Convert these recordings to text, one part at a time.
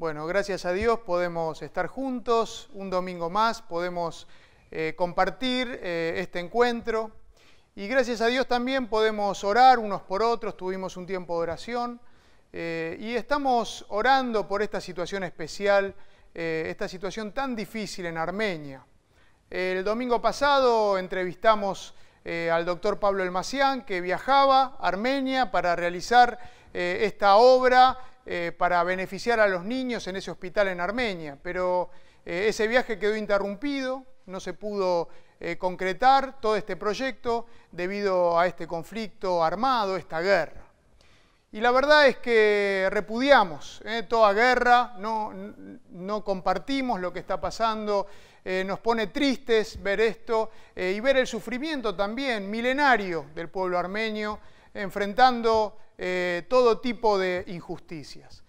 Bueno, gracias a Dios podemos estar juntos un domingo más, podemos eh, compartir eh, este encuentro y gracias a Dios también podemos orar unos por otros, tuvimos un tiempo de oración eh, y estamos orando por esta situación especial, esta situación tan difícil en Armenia. El domingo pasado entrevistamos al doctor Pablo Elmacián que viajaba a Armenia para realizar esta obra eh, para beneficiar a los niños en ese hospital en Armenia, pero eh, ese viaje quedó interrumpido, no se pudo eh, concretar todo este proyecto debido a este conflicto armado, esta guerra. Y la verdad es que repudiamos toda guerra, no, no, compartimos lo que está pasando, nos pone tristes ver esto y ver el sufrimiento también milenario del pueblo armenio enfrentando eh, todo tipo de injusticias.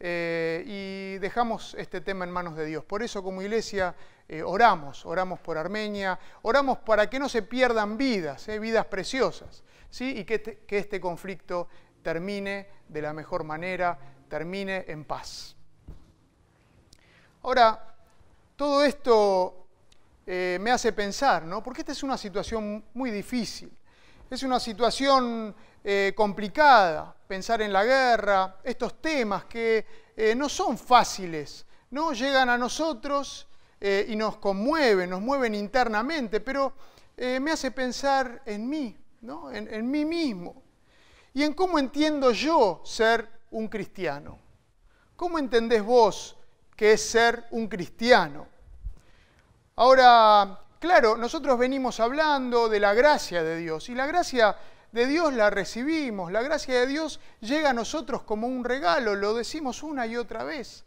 Eh, y dejamos este tema en manos de Dios. Por eso como iglesia eh, oramos, oramos por Armenia, oramos para que no se pierdan vidas, vidas preciosas, ¿sí? y que este, que este conflicto termine de la mejor manera, termine en paz. Ahora, todo esto me hace pensar, ¿no? Porque esta es una situación muy difícil. Es una situación eh, complicada, pensar en la guerra, estos temas que eh, no son fáciles, ¿no? Llegan a nosotros eh, y nos conmueven, nos mueven internamente, pero me hace pensar en mí, ¿no? en, en mí mismo, y en cómo entiendo yo ser un cristiano. ¿Cómo entendés vos qué es ser un cristiano? Ahora, claro, nosotros venimos hablando de la gracia de Dios, y la gracia de Dios la recibimos, la gracia de Dios llega a nosotros como un regalo, lo decimos una y otra vez.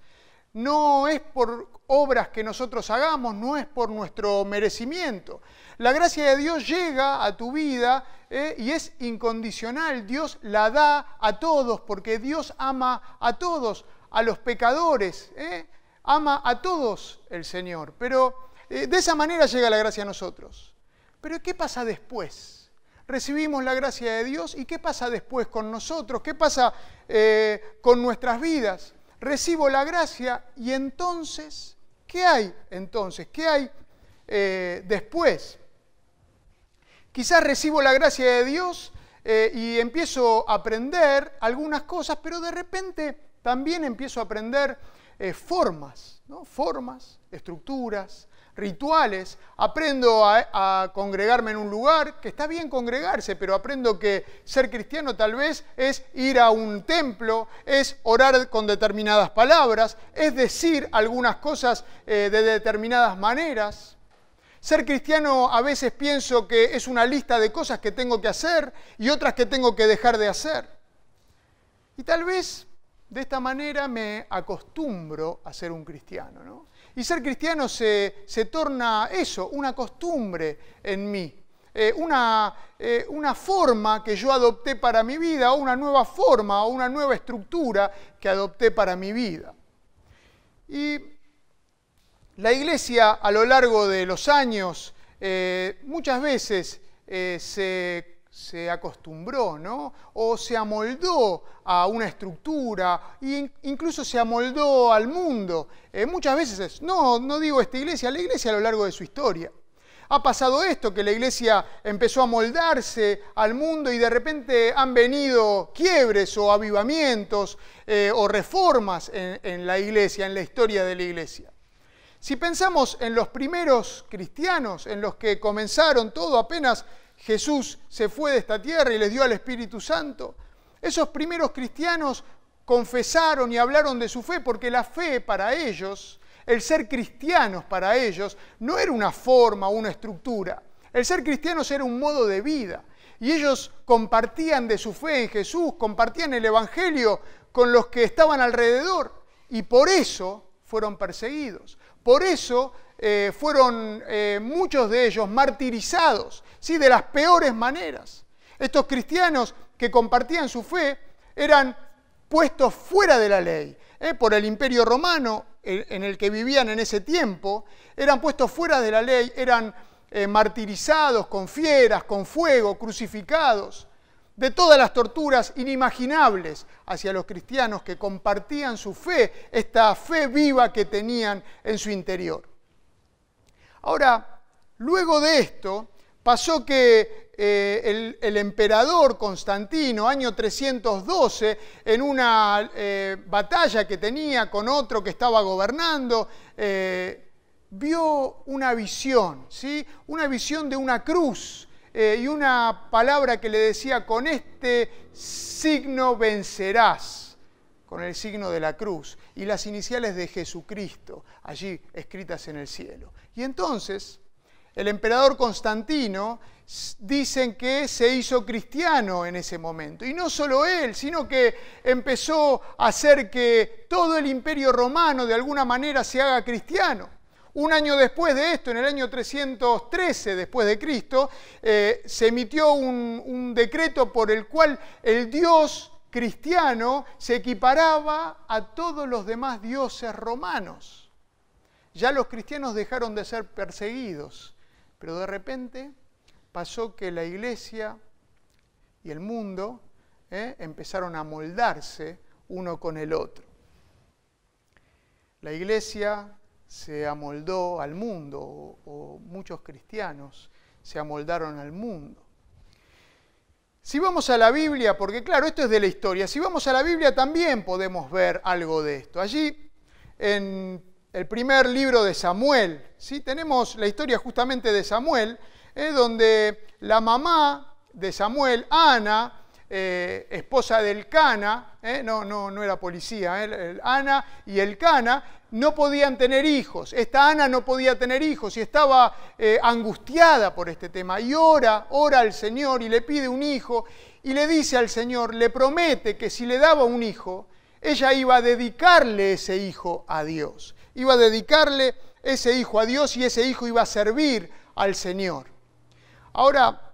No es por obras que nosotros hagamos, no es por nuestro merecimiento. La gracia de Dios llega a tu vida eh, y es incondicional. Dios la da a todos porque Dios ama a todos, a los pecadores. Eh, ama a todos el Señor. Pero eh, de esa manera llega la gracia a nosotros. Pero ¿qué pasa después? recibimos la gracia de Dios y qué pasa después con nosotros, qué pasa eh, con nuestras vidas. Recibo la gracia y entonces, ¿qué hay entonces? ¿Qué hay eh, después? Quizás recibo la gracia de Dios y empiezo a aprender algunas cosas, pero de repente también empiezo a aprender formas, ¿no? formas, estructuras, rituales, aprendo a, congregarme en un lugar, que está bien congregarse, pero aprendo que ser cristiano tal vez es ir a un templo, es orar con determinadas palabras, es decir algunas cosas eh, de determinadas maneras. Ser cristiano a veces pienso que es una lista de cosas que tengo que hacer y otras que tengo que dejar de hacer. Y tal vez de esta manera me acostumbro a ser un cristiano. ¿no? Y ser cristiano se, torna eso, una costumbre en mí, eh, una, eh, una, forma que yo adopté para mi vida, o una nueva forma, o una nueva estructura que adopté para mi vida. Y la iglesia a lo largo de los años eh, muchas veces se se acostumbró, ¿no? O se amoldó a una estructura, e incluso se amoldó al mundo. Eh, muchas veces, no, no digo esta iglesia, la iglesia a lo largo de su historia. Ha pasado esto, que la iglesia empezó a moldarse al mundo y de repente han venido quiebres o avivamientos eh, o reformas en, en la iglesia, en la historia de la iglesia. Si pensamos en los primeros cristianos, en los que comenzaron todo apenas Jesús se fue de esta tierra y les dio al Espíritu Santo, esos primeros cristianos confesaron y hablaron de su fe porque la fe para ellos, el ser cristianos para ellos, no era una forma o una estructura. El ser cristianos era un modo de vida. Y ellos compartían de su fe en Jesús, compartían el Evangelio con los que estaban alrededor. Y por eso fueron perseguidos. Por eso eh, fueron eh, muchos de ellos martirizados, ¿sí? de las peores maneras. Estos cristianos que compartían su fe eran puestos fuera de la ley ¿eh? por el imperio romano en el que vivían en ese tiempo, eran puestos fuera de la ley, eran martirizados con fieras, con fuego, crucificados. De todas las torturas inimaginables hacia los cristianos que compartían su fe, esta fe viva que tenían en su interior. Ahora, luego de esto, pasó que eh, el, emperador Constantino, año 312, en una eh, batalla que tenía con otro que estaba gobernando, eh, vio una visión, ¿sí? una visión de una cruz y una palabra que le decía, con este signo vencerás, con el signo de la cruz, y las iniciales de Jesucristo, allí escritas en el cielo. Y entonces el emperador Constantino dicen que se hizo cristiano en ese momento. Y no solo él, sino que empezó a hacer que todo el imperio romano de alguna manera se haga cristiano. Un año después de esto, en el año 313 después de Cristo, eh, se emitió un, decreto por el cual el Dios cristiano se equiparaba a todos los demás dioses romanos. Ya los cristianos dejaron de ser perseguidos, pero de repente pasó que la iglesia y el mundo ¿eh? empezaron a moldarse uno con el otro. La iglesia se amoldó al mundo, o, muchos cristianos se amoldaron al mundo. Si vamos a la Biblia, porque claro, esto es de la historia, si vamos a la Biblia también podemos ver algo de esto. Allí, en el primer libro de Samuel. ¿sí? Tenemos la historia justamente de Samuel, ¿eh? donde la mamá de Samuel, Ana, eh, esposa del Cana, ¿eh? no, no, no era policía, Ana y el Cana no podían tener hijos. Esta Ana no podía tener hijos y estaba angustiada por este tema. Y ora, ora al Señor y le pide un hijo y le dice al Señor, le promete que si le daba un hijo, ella iba a dedicarle ese hijo a Dios iba a dedicarle ese hijo a Dios y ese hijo iba a servir al Señor. Ahora,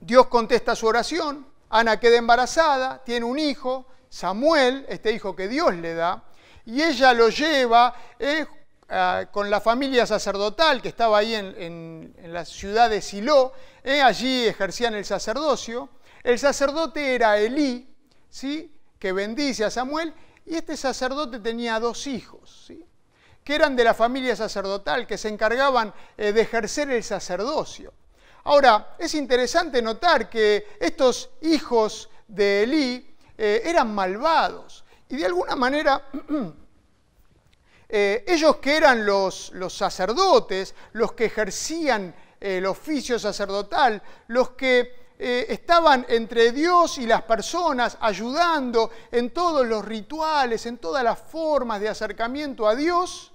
Dios contesta su oración, Ana queda embarazada, tiene un hijo, Samuel, este hijo que Dios le da, y ella lo lleva eh, con la familia sacerdotal que estaba ahí en, la ciudad de Silo, eh, allí ejercían el sacerdocio. El sacerdote era Elí, ¿sí? que bendice a Samuel, y este sacerdote tenía dos hijos. ¿sí? que eran de la familia sacerdotal, que se encargaban eh, de ejercer el sacerdocio. Ahora, es interesante notar que estos hijos de Elí eh, eran malvados y de alguna manera eh, ellos que eran los, sacerdotes, los que ejercían el oficio sacerdotal, los que estaban entre Dios y las personas ayudando en todos los rituales, en todas las formas de acercamiento a Dios,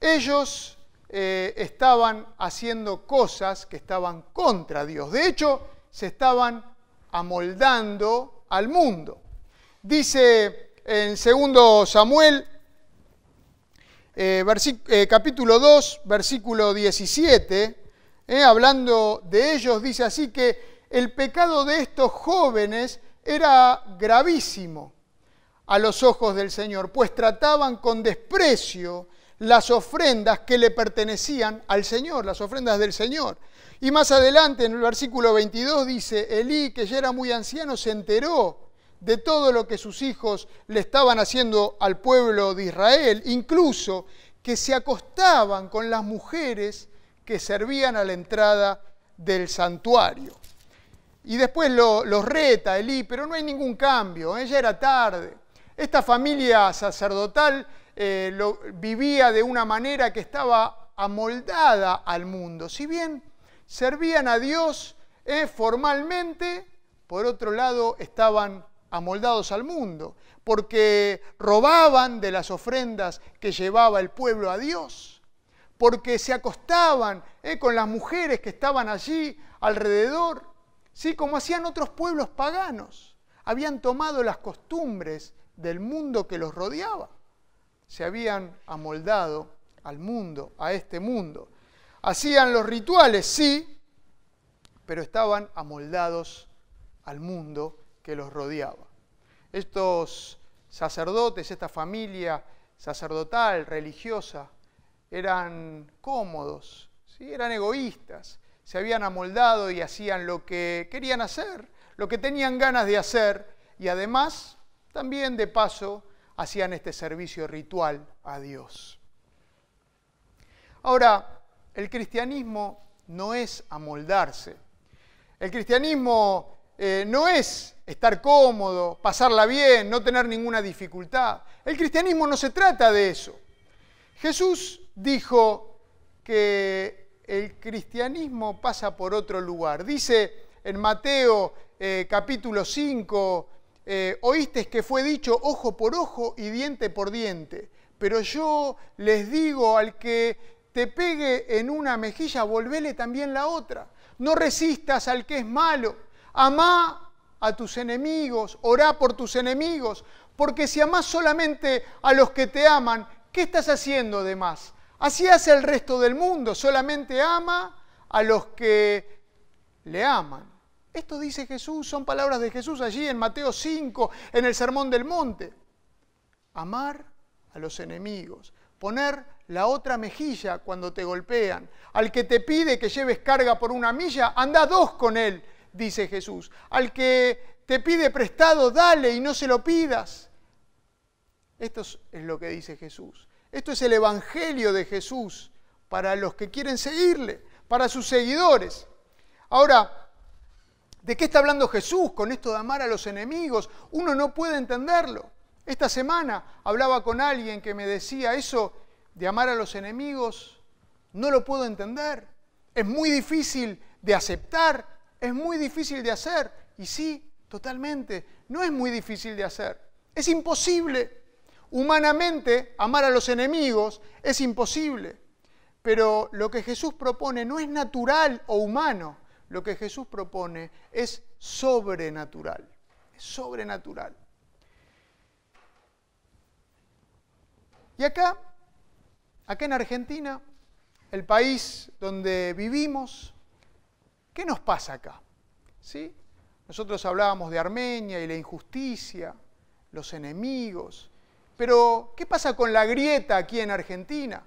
ellos eh, estaban haciendo cosas que estaban contra Dios. De hecho, se estaban amoldando al mundo. Dice en 2 Samuel, eh, eh, capítulo 2, versículo 17, hablando de ellos, dice así que el pecado de estos jóvenes era gravísimo a los ojos del Señor, pues trataban con desprecio las ofrendas que le pertenecían al Señor, las ofrendas del Señor. Y más adelante, en el versículo 22, dice, Elí, que ya era muy anciano, se enteró de todo lo que sus hijos le estaban haciendo al pueblo de Israel, incluso que se acostaban con las mujeres que servían a la entrada del santuario. Y después los reta Elí, pero no hay ningún cambio, ¿eh? ya era tarde. Esta familia sacerdotal eh, vivía de una manera que estaba amoldada al mundo. Si bien servían a Dios eh, formalmente, por otro lado estaban amoldados al mundo, porque robaban de las ofrendas que llevaba el pueblo a Dios, porque se acostaban eh, con las mujeres que estaban allí alrededor, ¿sí? como hacían otros pueblos paganos. Habían tomado las costumbres del mundo que los rodeaba se habían amoldado al mundo, a este mundo. Hacían los rituales, sí, pero estaban amoldados al mundo que los rodeaba. Estos sacerdotes, esta familia sacerdotal, religiosa, eran cómodos, ¿sí? eran egoístas, se habían amoldado y hacían lo que querían hacer, lo que tenían ganas de hacer y además también de paso hacían este servicio ritual a Dios. Ahora, el cristianismo no es amoldarse. El cristianismo eh, no es estar cómodo, pasarla bien, no tener ninguna dificultad. El cristianismo no se trata de eso. Jesús dijo que el cristianismo pasa por otro lugar. Dice en Mateo eh, capítulo 5, eh, oíste que fue dicho ojo por ojo y diente por diente, pero yo les digo al que te pegue en una mejilla, volvele también la otra. No resistas al que es malo, amá a tus enemigos, orá por tus enemigos, porque si amás solamente a los que te aman, ¿qué estás haciendo de más? Así hace el resto del mundo, solamente ama a los que le aman. Esto dice Jesús, son palabras de Jesús allí en Mateo 5, en el Sermón del Monte. Amar a los enemigos, poner la otra mejilla cuando te golpean. Al que te pide que lleves carga por una milla, anda dos con él, dice Jesús. Al que te pide prestado, dale y no se lo pidas. Esto es lo que dice Jesús. Esto es el Evangelio de Jesús para los que quieren seguirle, para sus seguidores. Ahora, ¿De qué está hablando Jesús con esto de amar a los enemigos? Uno no puede entenderlo. Esta semana hablaba con alguien que me decía eso de amar a los enemigos, no lo puedo entender. Es muy difícil de aceptar, es muy difícil de hacer. Y sí, totalmente, no es muy difícil de hacer. Es imposible. Humanamente, amar a los enemigos es imposible. Pero lo que Jesús propone no es natural o humano lo que Jesús propone es sobrenatural. Es sobrenatural. Y acá, acá en Argentina, el país donde vivimos, ¿qué nos pasa acá? ¿Sí? Nosotros hablábamos de Armenia y la injusticia, los enemigos, pero ¿qué pasa con la grieta aquí en Argentina?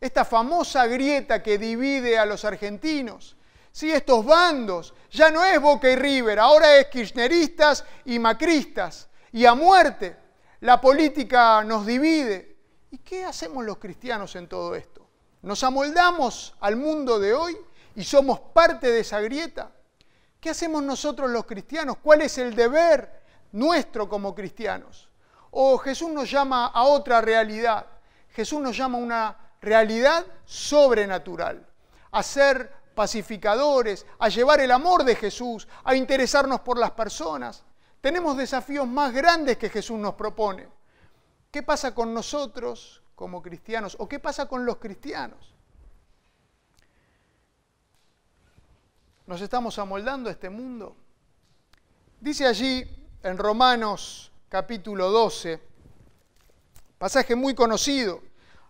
Esta famosa grieta que divide a los argentinos, ¿sí? estos bandos. Ya no es Boca y River, ahora es kirchneristas y macristas. Y a muerte, la política nos divide. ¿Y qué hacemos los cristianos en todo esto? ¿Nos amoldamos al mundo de hoy y somos parte de esa grieta? ¿Qué hacemos nosotros los cristianos? ¿Cuál es el deber nuestro como cristianos? O Jesús nos llama a otra realidad. Jesús nos llama a una realidad sobrenatural, a ser pacificadores, a llevar el amor de Jesús, a interesarnos por las personas. Tenemos desafíos más grandes que Jesús nos propone. ¿Qué pasa con nosotros como cristianos o qué pasa con los cristianos? ¿Nos estamos amoldando a este mundo? Dice allí en Romanos capítulo 12, pasaje muy conocido,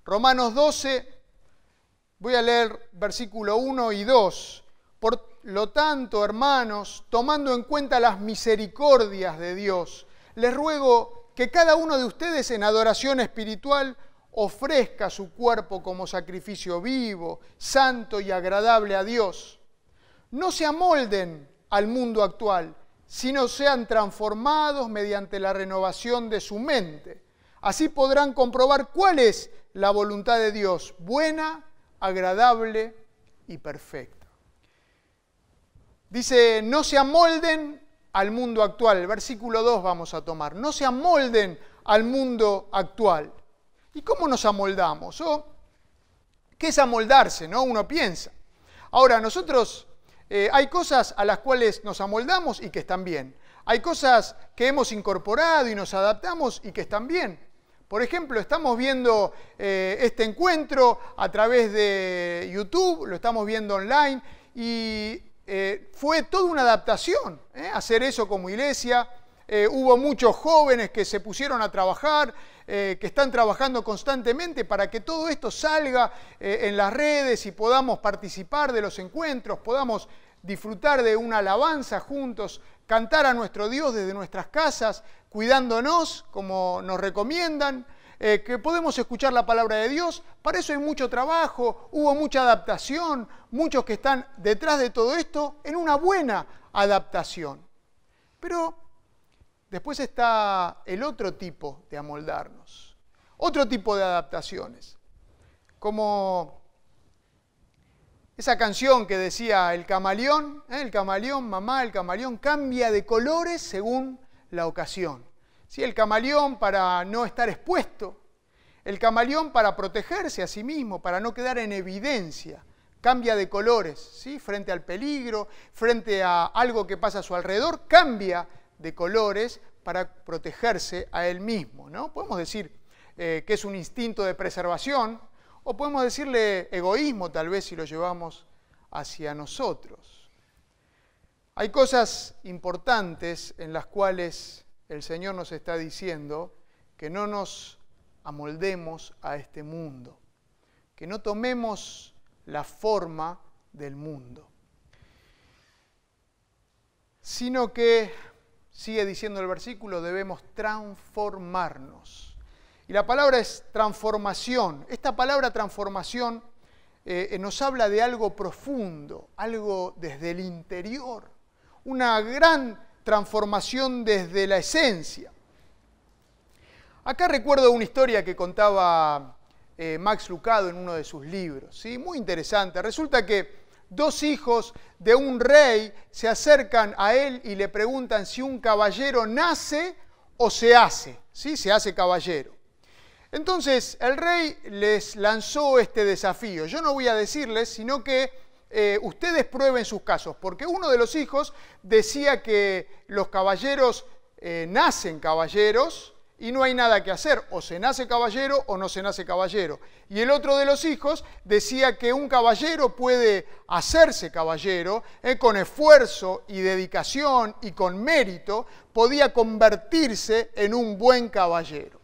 Romanos 12, Voy a leer versículo 1 y 2. Por lo tanto, hermanos, tomando en cuenta las misericordias de Dios, les ruego que cada uno de ustedes en adoración espiritual ofrezca su cuerpo como sacrificio vivo, santo y agradable a Dios. No se amolden al mundo actual, sino sean transformados mediante la renovación de su mente. Así podrán comprobar cuál es la voluntad de Dios, buena, agradable y perfecta. Dice, no se amolden al mundo actual. El versículo 2 vamos a tomar. No se amolden al mundo actual. ¿Y cómo nos amoldamos? ¿Qué es amoldarse? ¿no? Uno piensa. Ahora, nosotros eh, hay cosas a las cuales nos amoldamos y que están bien. Hay cosas que hemos incorporado y nos adaptamos y que están bien. Por ejemplo, estamos viendo eh, este encuentro a través de YouTube, lo estamos viendo online y eh, fue toda una adaptación hacer eso como iglesia. Hubo muchos jóvenes que se pusieron a trabajar, que están trabajando constantemente para que todo esto salga en las redes y podamos participar de los encuentros, podamos disfrutar de una alabanza juntos, cantar a nuestro Dios desde nuestras casas, cuidándonos como nos recomiendan, eh, que podemos escuchar la palabra de Dios. Para eso hay mucho trabajo, hubo mucha adaptación, muchos que están detrás de todo esto en una buena adaptación. Pero después está el otro tipo de amoldarnos, otro tipo de adaptaciones, como esa canción que decía el camaleón, ¿eh? el camaleón, mamá, el camaleón cambia de colores según la ocasión. ¿Sí? El camaleón para no estar expuesto, el camaleón para protegerse a sí mismo, para no quedar en evidencia, cambia de colores, ¿sí? frente al peligro, frente a algo que pasa a su alrededor, cambia de colores para protegerse a él mismo. ¿no? Podemos decir eh, que es un instinto de preservación, o podemos decirle egoísmo tal vez si lo llevamos hacia nosotros. Hay cosas importantes en las cuales el Señor nos está diciendo que no nos amoldemos a este mundo, que no tomemos la forma del mundo, sino que, sigue diciendo el versículo, debemos transformarnos y la palabra es transformación. Esta palabra transformación eh, eh, nos habla de algo profundo, algo desde el interior, una gran transformación desde la esencia. Acá recuerdo una historia que contaba eh, Max Lucado en uno de sus libros, ¿sí? muy interesante. Resulta que dos hijos de un rey se acercan a él y le preguntan si un caballero nace o se hace, ¿sí? se hace caballero. Entonces el rey les lanzó este desafío. Yo no voy a decirles, sino que eh, ustedes prueben sus casos, porque uno de los hijos decía que los caballeros eh, nacen caballeros y no hay nada que hacer, o se nace caballero o no se nace caballero. Y el otro de los hijos decía que un caballero puede hacerse caballero, eh, con esfuerzo y dedicación y con mérito, podía convertirse en un buen caballero.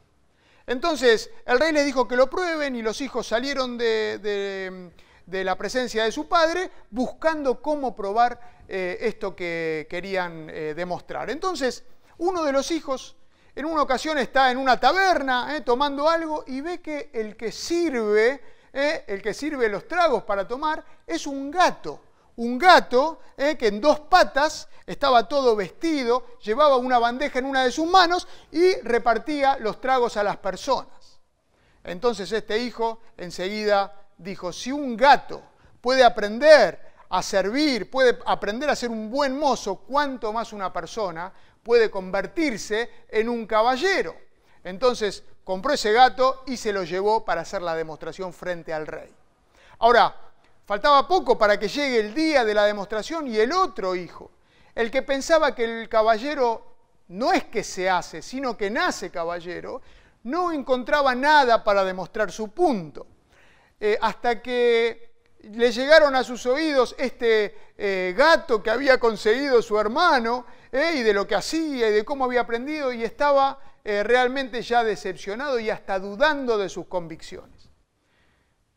Entonces el rey les dijo que lo prueben y los hijos salieron de, la presencia de su padre buscando cómo probar eh, esto que querían eh, demostrar. Entonces uno de los hijos en una ocasión está en una taberna eh, tomando algo y ve que el que sirve, el que sirve los tragos para tomar, es un gato un gato eh, que en dos patas estaba todo vestido, llevaba una bandeja en una de sus manos y repartía los tragos a las personas. Entonces este hijo enseguida dijo, si un gato puede aprender a servir, puede aprender a ser un buen mozo, cuánto más una persona puede convertirse en un caballero. Entonces compró ese gato y se lo llevó para hacer la demostración frente al rey. Ahora, Faltaba poco para que llegue el día de la demostración y el otro hijo, el que pensaba que el caballero no es que se hace, sino que nace caballero, no encontraba nada para demostrar su punto. Eh, hasta que le llegaron a sus oídos este eh, gato que había conseguido su hermano eh, y de lo que hacía y de cómo había aprendido y estaba realmente ya decepcionado y hasta dudando de sus convicciones.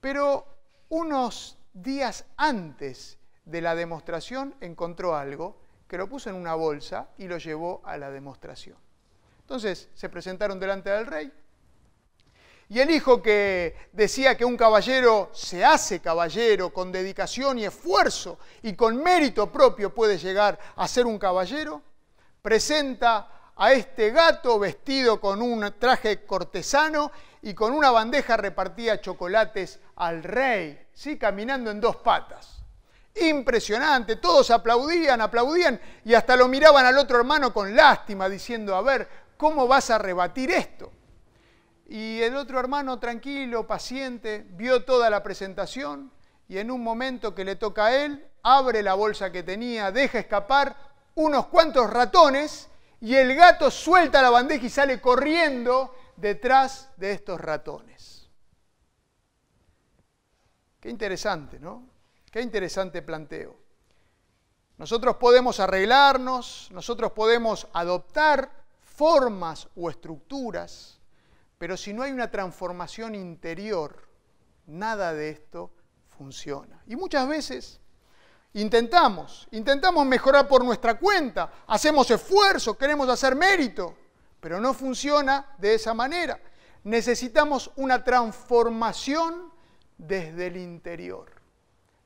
Pero unos días antes de la demostración encontró algo que lo puso en una bolsa y lo llevó a la demostración. Entonces se presentaron delante del rey y el hijo que decía que un caballero se hace caballero con dedicación y esfuerzo y con mérito propio puede llegar a ser un caballero, presenta a este gato vestido con un traje cortesano y con una bandeja repartía chocolates al rey, ¿sí? caminando en dos patas. Impresionante, todos aplaudían, aplaudían y hasta lo miraban al otro hermano con lástima, diciendo, a ver, ¿cómo vas a rebatir esto? Y el otro hermano, tranquilo, paciente, vio toda la presentación y en un momento que le toca a él, abre la bolsa que tenía, deja escapar unos cuantos ratones y el gato suelta la bandeja y sale corriendo detrás de estos ratones. Qué interesante, ¿no? Qué interesante planteo. Nosotros podemos arreglarnos, nosotros podemos adoptar formas o estructuras, pero si no hay una transformación interior, nada de esto funciona. Y muchas veces intentamos, intentamos mejorar por nuestra cuenta, hacemos esfuerzo, queremos hacer mérito, pero no funciona de esa manera. Necesitamos una transformación desde el interior.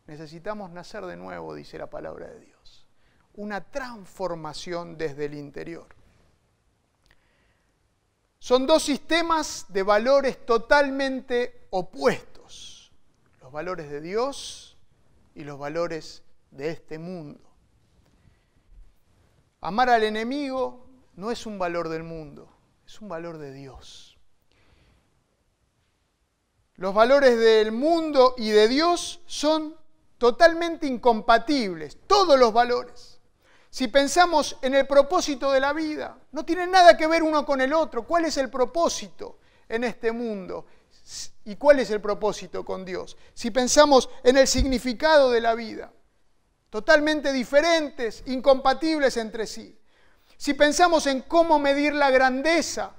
Necesitamos nacer de nuevo, dice la palabra de Dios. una transformación desde el interior. Son dos sistemas de valores totalmente opuestos, los valores de Dios y los valores de este mundo. Amar al enemigo no es un valor del mundo, es un valor de Dios. Los valores del mundo y de Dios son totalmente incompatibles, todos los valores. Si pensamos en el propósito de la vida, no tienen nada que ver uno con el otro. ¿Cuál es el propósito en este mundo? ¿Y cuál es el propósito con Dios? Si pensamos en el significado de la vida, totalmente diferentes, incompatibles entre sí. Si pensamos en cómo medir la grandeza,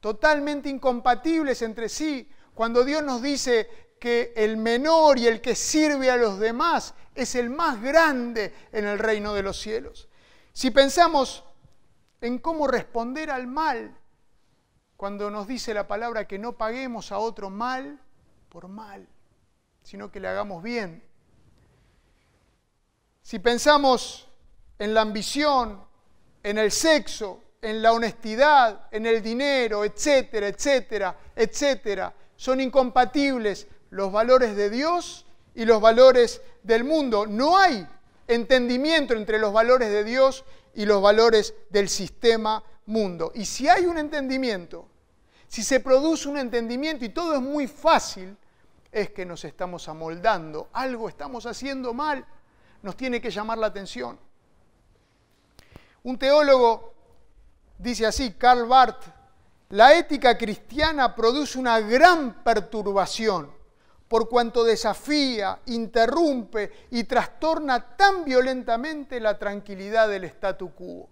totalmente incompatibles entre sí, cuando Dios nos dice que el menor y el que sirve a los demás es el más grande en el reino de los cielos. Si pensamos en cómo responder al mal, cuando nos dice la palabra que no paguemos a otro mal por mal, sino que le hagamos bien. Si pensamos en la ambición, en el sexo, en la honestidad, en el dinero, etcétera, etcétera, etcétera, son incompatibles los valores de Dios y los valores del mundo. No hay entendimiento entre los valores de Dios y los valores del sistema mundo. Y si hay un entendimiento, si se produce un entendimiento y todo es muy fácil, es que nos estamos amoldando, algo estamos haciendo mal, nos tiene que llamar la atención. Un teólogo dice así, Karl Barth, la ética cristiana produce una gran perturbación por cuanto desafía, interrumpe y trastorna tan violentamente la tranquilidad del statu quo.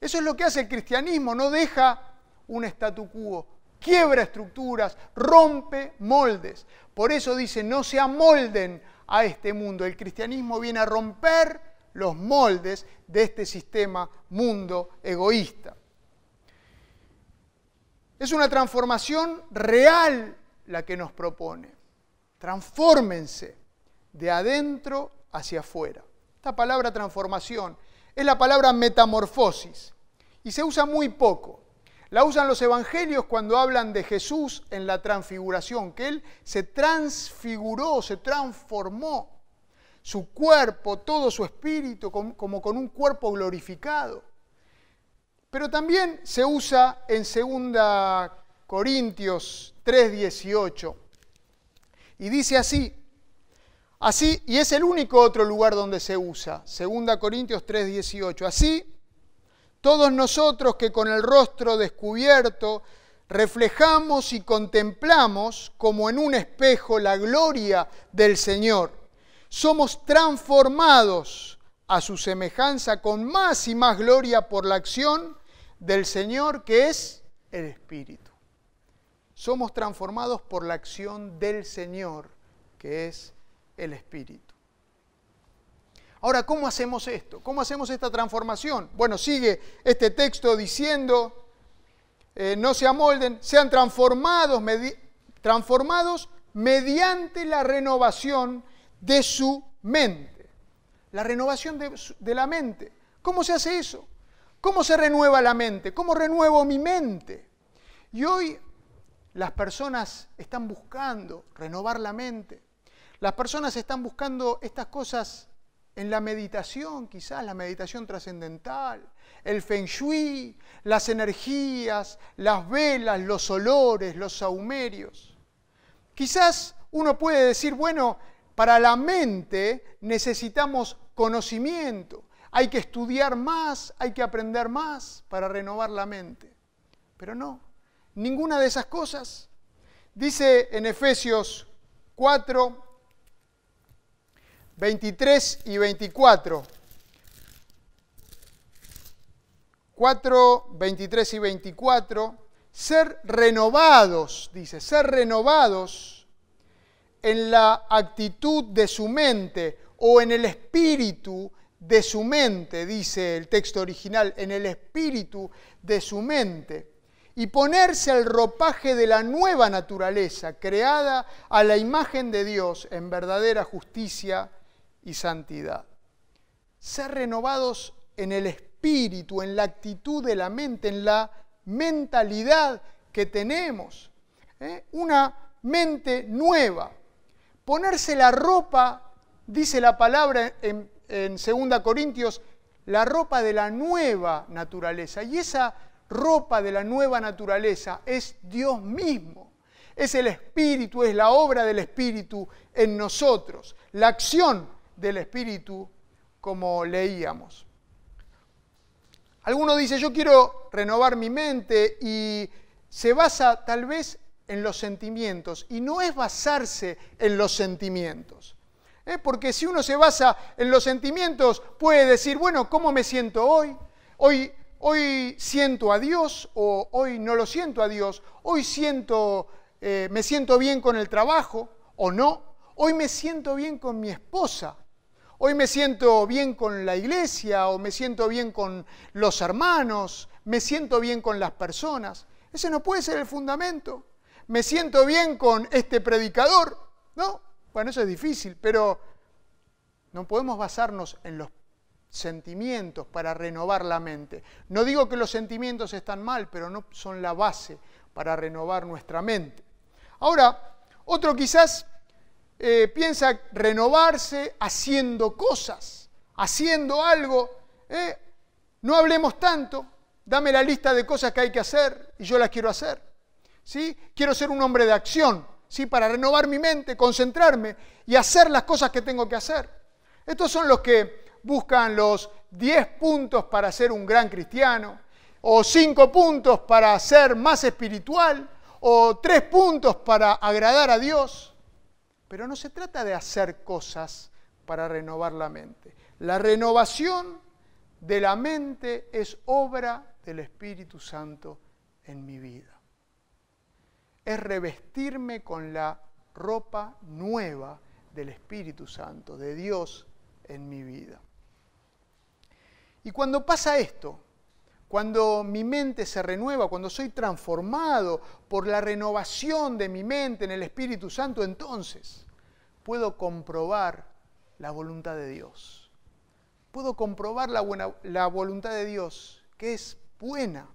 Eso es lo que hace el cristianismo, no deja un statu quo, quiebra estructuras, rompe moldes. Por eso dice, no se amolden a este mundo. El cristianismo viene a romper los moldes de este sistema mundo egoísta. Es una transformación real la que nos propone. Transfórmense de adentro hacia afuera. Esta palabra transformación es la palabra metamorfosis y se usa muy poco. La usan los evangelios cuando hablan de Jesús en la transfiguración, que Él se transfiguró, se transformó su cuerpo, todo su espíritu, como con un cuerpo glorificado. Pero también se usa en 2 Corintios 3:18. Y dice así, así, y es el único otro lugar donde se usa, 2 Corintios 3:18. Así, todos nosotros que con el rostro descubierto reflejamos y contemplamos como en un espejo la gloria del Señor, somos transformados a su semejanza con más y más gloria por la acción del Señor que es el Espíritu. Somos transformados por la acción del Señor que es el Espíritu. Ahora, ¿cómo hacemos esto? ¿Cómo hacemos esta transformación? Bueno, sigue este texto diciendo, eh, no se amolden, sean transformados, transformados mediante la renovación de su mente. La renovación de la mente. ¿Cómo se hace eso? ¿Cómo se renueva la mente? ¿Cómo renuevo mi mente? Y hoy las personas están buscando renovar la mente. Las personas están buscando estas cosas en la meditación, quizás la meditación trascendental, el feng shui, las energías, las velas, los olores, los saumerios. Quizás uno puede decir, bueno, para la mente necesitamos conocimiento, hay que estudiar más, hay que aprender más para renovar la mente. Pero no, ninguna de esas cosas. Dice en Efesios 4, 23 y 24. 4, 23 y 24. Ser renovados, dice, ser renovados en la actitud de su mente o en el espíritu de su mente, dice el texto original, en el espíritu de su mente, y ponerse el ropaje de la nueva naturaleza, creada a la imagen de Dios en verdadera justicia y santidad. Ser renovados en el espíritu, en la actitud de la mente, en la mentalidad que tenemos. ¿eh? Una mente nueva. Ponerse la ropa, dice la palabra en, en 2 Corintios, la ropa de la nueva naturaleza. Y esa ropa de la nueva naturaleza es Dios mismo. Es el Espíritu, es la obra del Espíritu en nosotros, la acción del Espíritu como leíamos. Alguno dice, yo quiero renovar mi mente y se basa tal vez en los sentimientos y no es basarse en los sentimientos. ¿eh? Porque si uno se basa en los sentimientos, puede decir, bueno, ¿cómo me siento hoy? Hoy, hoy siento a Dios o hoy no lo siento a Dios. Hoy siento, eh, me siento bien con el trabajo o no. Hoy me siento bien con mi esposa. Hoy me siento bien con la iglesia o me siento bien con los hermanos. Me siento bien con las personas. Ese no puede ser el fundamento. Me siento bien con este predicador. No, bueno, eso es difícil, pero no podemos basarnos en los sentimientos para renovar la mente. No digo que los sentimientos están mal, pero no son la base para renovar nuestra mente. Ahora, otro quizás eh, piensa renovarse haciendo cosas, haciendo algo. Eh, no hablemos tanto, dame la lista de cosas que hay que hacer y yo las quiero hacer. ¿sí? Quiero ser un hombre de acción para renovar mi mente, concentrarme y hacer las cosas que tengo que hacer. Estos son los que buscan los 10 puntos para ser un gran cristiano, o 5 puntos para ser más espiritual, o 3 puntos para agradar a Dios. Pero no se trata de hacer cosas para renovar la mente. La renovación de la mente es obra del Espíritu Santo en mi vida es revestirme con la ropa nueva del Espíritu Santo, de Dios en mi vida. Y cuando pasa esto, cuando mi mente se renueva, cuando soy transformado por la renovación de mi mente en el Espíritu Santo, entonces puedo comprobar la voluntad de Dios. Puedo comprobar la, buena, la voluntad de Dios, que es buena,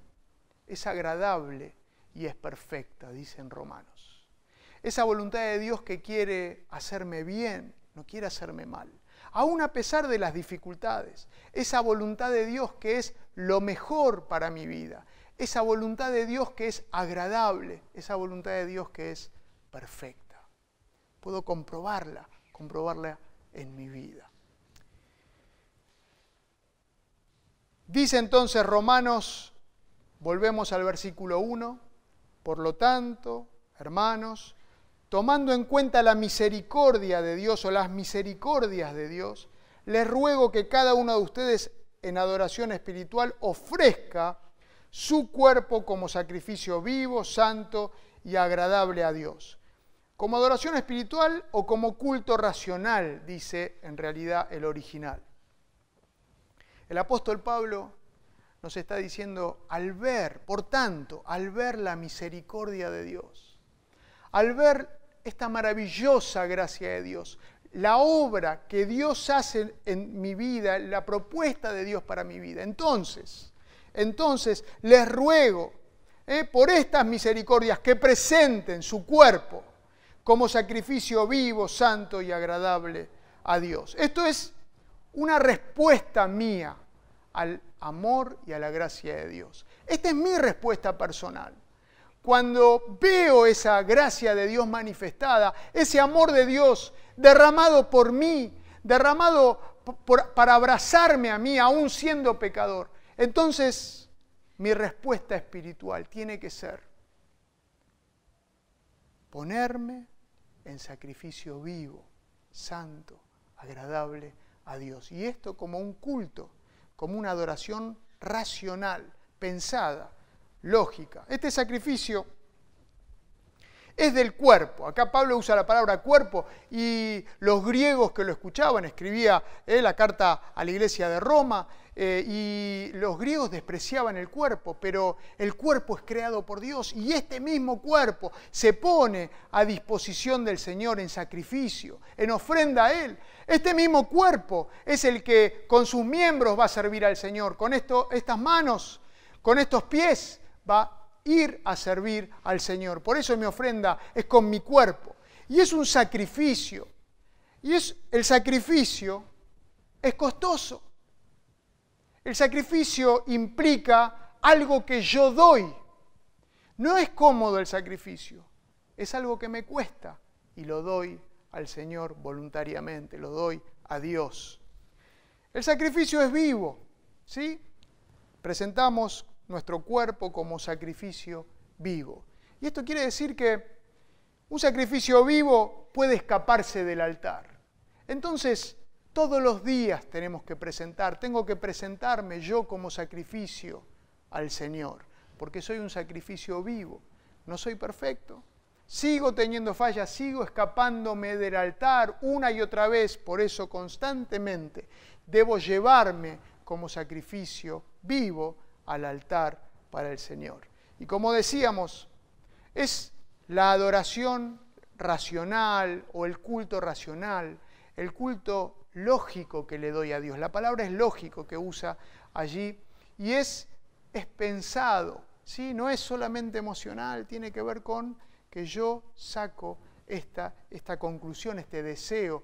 es agradable y es perfecta, dicen Romanos. Esa voluntad de Dios que quiere hacerme bien, no quiere hacerme mal. Aún a pesar de las dificultades, esa voluntad de Dios que es lo mejor para mi vida, esa voluntad de Dios que es agradable, esa voluntad de Dios que es perfecta. Puedo comprobarla, comprobarla en mi vida. Dice entonces Romanos, volvemos al versículo 1, por lo tanto, hermanos, tomando en cuenta la misericordia de Dios o las misericordias de Dios, les ruego que cada uno de ustedes en adoración espiritual ofrezca su cuerpo como sacrificio vivo, santo y agradable a Dios. Como adoración espiritual o como culto racional, dice en realidad el original. El apóstol Pablo nos está diciendo, al ver, por tanto, al ver la misericordia de Dios, al ver esta maravillosa gracia de Dios, la obra que Dios hace en mi vida, la propuesta de Dios para mi vida. Entonces, entonces les ruego eh, por estas misericordias que presenten su cuerpo como sacrificio vivo, santo y agradable a Dios. Esto es una respuesta mía al amor y a la gracia de Dios. Esta es mi respuesta personal. Cuando veo esa gracia de Dios manifestada, ese amor de Dios derramado por mí, derramado para abrazarme a mí, aún siendo pecador, entonces mi respuesta espiritual tiene que ser ponerme en sacrificio vivo, santo, agradable a Dios. Y esto como un culto como una adoración racional, pensada, lógica. Este sacrificio es del cuerpo. Acá Pablo usa la palabra cuerpo y los griegos que lo escuchaban, escribía eh, la carta a la iglesia de Roma, eh, y los griegos despreciaban el cuerpo, pero el cuerpo es creado por Dios y este mismo cuerpo se pone a disposición del Señor en sacrificio, en ofrenda a Él. Este mismo cuerpo es el que con sus miembros va a servir al Señor, con esto, estas manos, con estos pies va a ir a servir al Señor. Por eso mi ofrenda es con mi cuerpo. Y es un sacrificio. Y es, el sacrificio es costoso. El sacrificio implica algo que yo doy. No es cómodo el sacrificio, es algo que me cuesta y lo doy al Señor voluntariamente, lo doy a Dios. El sacrificio es vivo, ¿sí? Presentamos nuestro cuerpo como sacrificio vivo. Y esto quiere decir que un sacrificio vivo puede escaparse del altar. Entonces, todos los días tenemos que presentar, tengo que presentarme yo como sacrificio al Señor, porque soy un sacrificio vivo, no soy perfecto. Sigo teniendo fallas, sigo escapándome del altar una y otra vez, por eso constantemente debo llevarme como sacrificio vivo al altar para el Señor. Y como decíamos, es la adoración racional o el culto racional, el culto lógico que le doy a Dios. La palabra es lógico que usa allí y es, es pensado, ¿sí? no es solamente emocional, tiene que ver con que yo saco esta, esta conclusión, este deseo,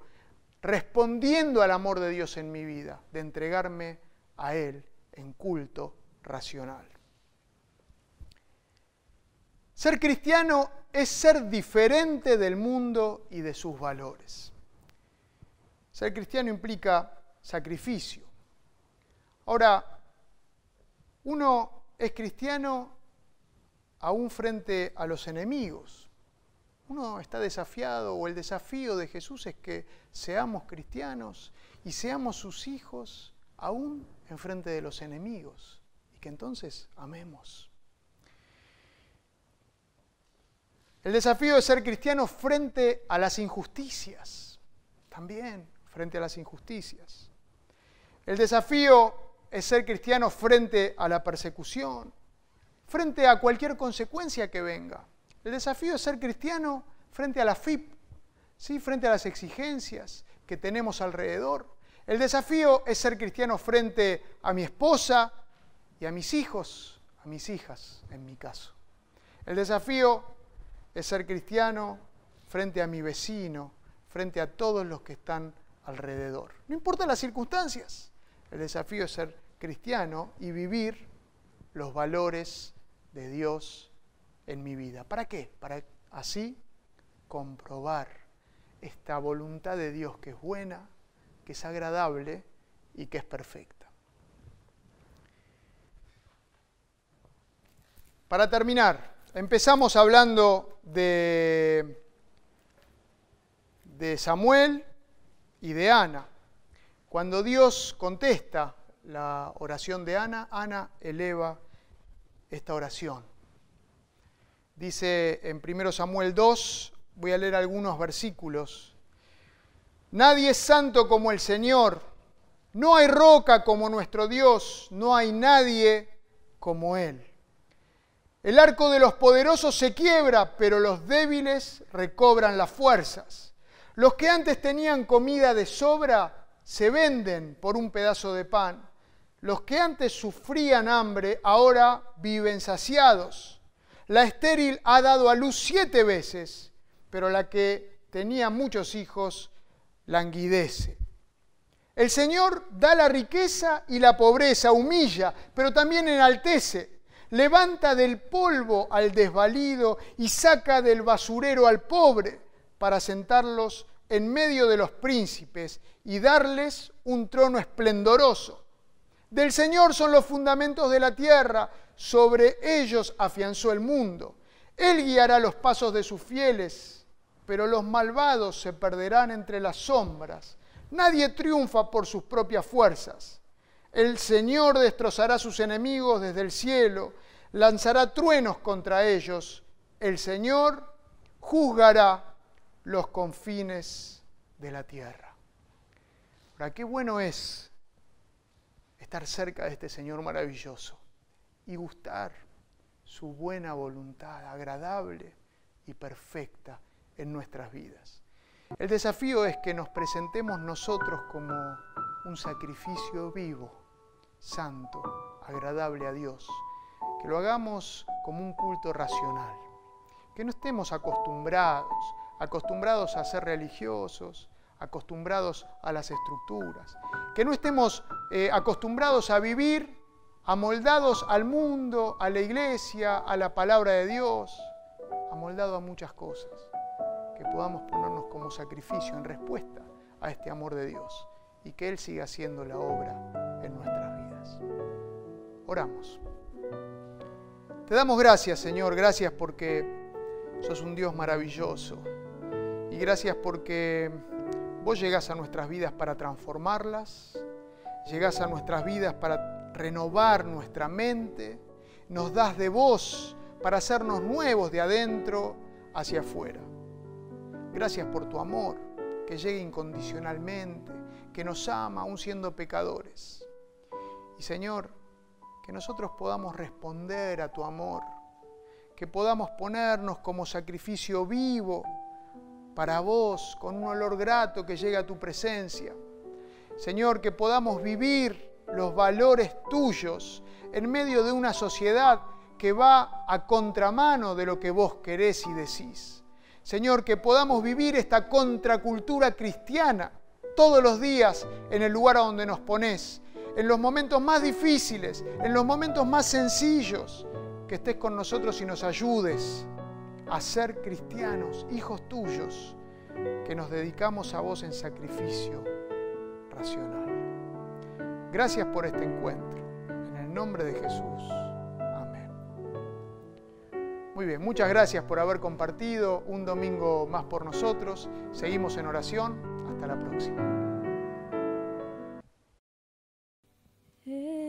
respondiendo al amor de Dios en mi vida, de entregarme a Él en culto racional. Ser cristiano es ser diferente del mundo y de sus valores. Ser cristiano implica sacrificio. Ahora, uno es cristiano aún frente a los enemigos. Uno está desafiado o el desafío de Jesús es que seamos cristianos y seamos sus hijos aún en frente de los enemigos que entonces amemos. El desafío de ser cristiano frente a las injusticias también frente a las injusticias. El desafío es ser cristiano frente a la persecución, frente a cualquier consecuencia que venga. El desafío es ser cristiano frente a la FIP, ¿sí? frente a las exigencias que tenemos alrededor. El desafío es ser cristiano frente a mi esposa y a mis hijos, a mis hijas en mi caso. El desafío es ser cristiano frente a mi vecino, frente a todos los que están alrededor. No importa las circunstancias. El desafío es ser cristiano y vivir los valores de Dios en mi vida. ¿Para qué? Para así comprobar esta voluntad de Dios que es buena, que es agradable y que es perfecta. Para terminar, empezamos hablando de, de Samuel y de Ana. Cuando Dios contesta la oración de Ana, Ana eleva esta oración. Dice en 1 Samuel 2, voy a leer algunos versículos. Nadie es santo como el Señor, no hay roca como nuestro Dios, no hay nadie como Él. El arco de los poderosos se quiebra, pero los débiles recobran las fuerzas. Los que antes tenían comida de sobra se venden por un pedazo de pan. Los que antes sufrían hambre ahora viven saciados. La estéril ha dado a luz siete veces, pero la que tenía muchos hijos languidece. El Señor da la riqueza y la pobreza, humilla, pero también enaltece. Levanta del polvo al desvalido y saca del basurero al pobre para sentarlos en medio de los príncipes y darles un trono esplendoroso. Del Señor son los fundamentos de la tierra, sobre ellos afianzó el mundo. Él guiará los pasos de sus fieles, pero los malvados se perderán entre las sombras. Nadie triunfa por sus propias fuerzas. El Señor destrozará sus enemigos desde el cielo, lanzará truenos contra ellos. El Señor juzgará los confines de la tierra. Ahora, qué bueno es estar cerca de este Señor maravilloso y gustar su buena voluntad, agradable y perfecta en nuestras vidas. El desafío es que nos presentemos nosotros como un sacrificio vivo, santo, agradable a Dios, que lo hagamos como un culto racional, que no estemos acostumbrados, acostumbrados a ser religiosos, acostumbrados a las estructuras, que no estemos eh, acostumbrados a vivir amoldados al mundo, a la iglesia, a la palabra de Dios, amoldados a muchas cosas, que podamos ponernos como sacrificio en respuesta a este amor de Dios y que Él siga haciendo la obra en nuestras Oramos. Te damos gracias, Señor, gracias porque sos un Dios maravilloso y gracias porque Vos llegás a nuestras vidas para transformarlas, llegás a nuestras vidas para renovar nuestra mente, nos das de vos para hacernos nuevos de adentro hacia afuera. Gracias por tu amor, que llegue incondicionalmente, que nos ama aún siendo pecadores. Y Señor, que nosotros podamos responder a tu amor, que podamos ponernos como sacrificio vivo para vos, con un olor grato que llega a tu presencia. Señor, que podamos vivir los valores tuyos en medio de una sociedad que va a contramano de lo que vos querés y decís. Señor, que podamos vivir esta contracultura cristiana todos los días en el lugar a donde nos pones, en los momentos más difíciles, en los momentos más sencillos, que estés con nosotros y nos ayudes a ser cristianos, hijos tuyos, que nos dedicamos a vos en sacrificio racional. Gracias por este encuentro. En el nombre de Jesús. Amén. Muy bien, muchas gracias por haber compartido un domingo más por nosotros. Seguimos en oración. Hasta la próxima. Hey.